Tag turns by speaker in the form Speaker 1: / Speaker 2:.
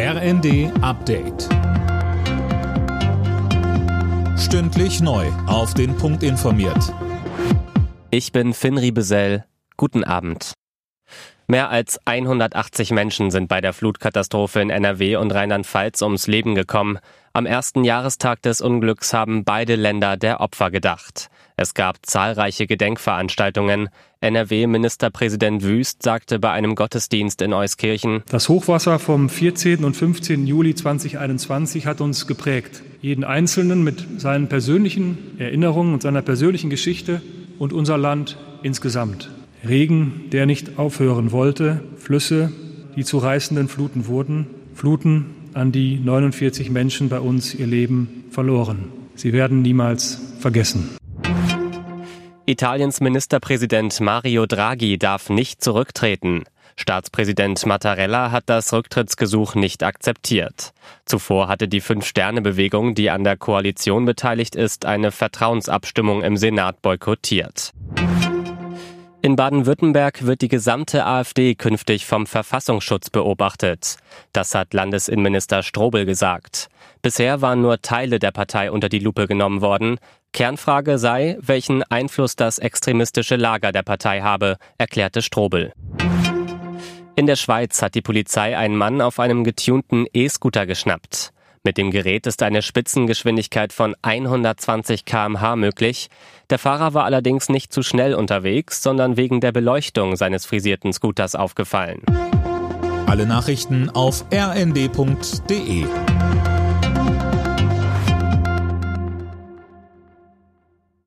Speaker 1: RND Update. Stündlich neu. Auf den Punkt informiert.
Speaker 2: Ich bin Finn Riebesell. Guten Abend. Mehr als 180 Menschen sind bei der Flutkatastrophe in NRW und Rheinland-Pfalz ums Leben gekommen. Am ersten Jahrestag des Unglücks haben beide Länder der Opfer gedacht. Es gab zahlreiche Gedenkveranstaltungen. NRW-Ministerpräsident Wüst sagte bei einem Gottesdienst in Euskirchen,
Speaker 3: Das Hochwasser vom 14. und 15. Juli 2021 hat uns geprägt. Jeden Einzelnen mit seinen persönlichen Erinnerungen und seiner persönlichen Geschichte und unser Land insgesamt. Regen, der nicht aufhören wollte, Flüsse, die zu reißenden Fluten wurden, Fluten, an die 49 Menschen bei uns ihr Leben verloren. Sie werden niemals vergessen.
Speaker 2: Italiens Ministerpräsident Mario Draghi darf nicht zurücktreten. Staatspräsident Mattarella hat das Rücktrittsgesuch nicht akzeptiert. Zuvor hatte die Fünf-Sterne-Bewegung, die an der Koalition beteiligt ist, eine Vertrauensabstimmung im Senat boykottiert. In Baden-Württemberg wird die gesamte AfD künftig vom Verfassungsschutz beobachtet. Das hat Landesinnenminister Strobel gesagt. Bisher waren nur Teile der Partei unter die Lupe genommen worden. Kernfrage sei, welchen Einfluss das extremistische Lager der Partei habe, erklärte Strobel. In der Schweiz hat die Polizei einen Mann auf einem getunten E-Scooter geschnappt. Mit dem Gerät ist eine Spitzengeschwindigkeit von 120 km/h möglich. Der Fahrer war allerdings nicht zu schnell unterwegs, sondern wegen der Beleuchtung seines frisierten Scooters aufgefallen.
Speaker 1: Alle Nachrichten auf rnd.de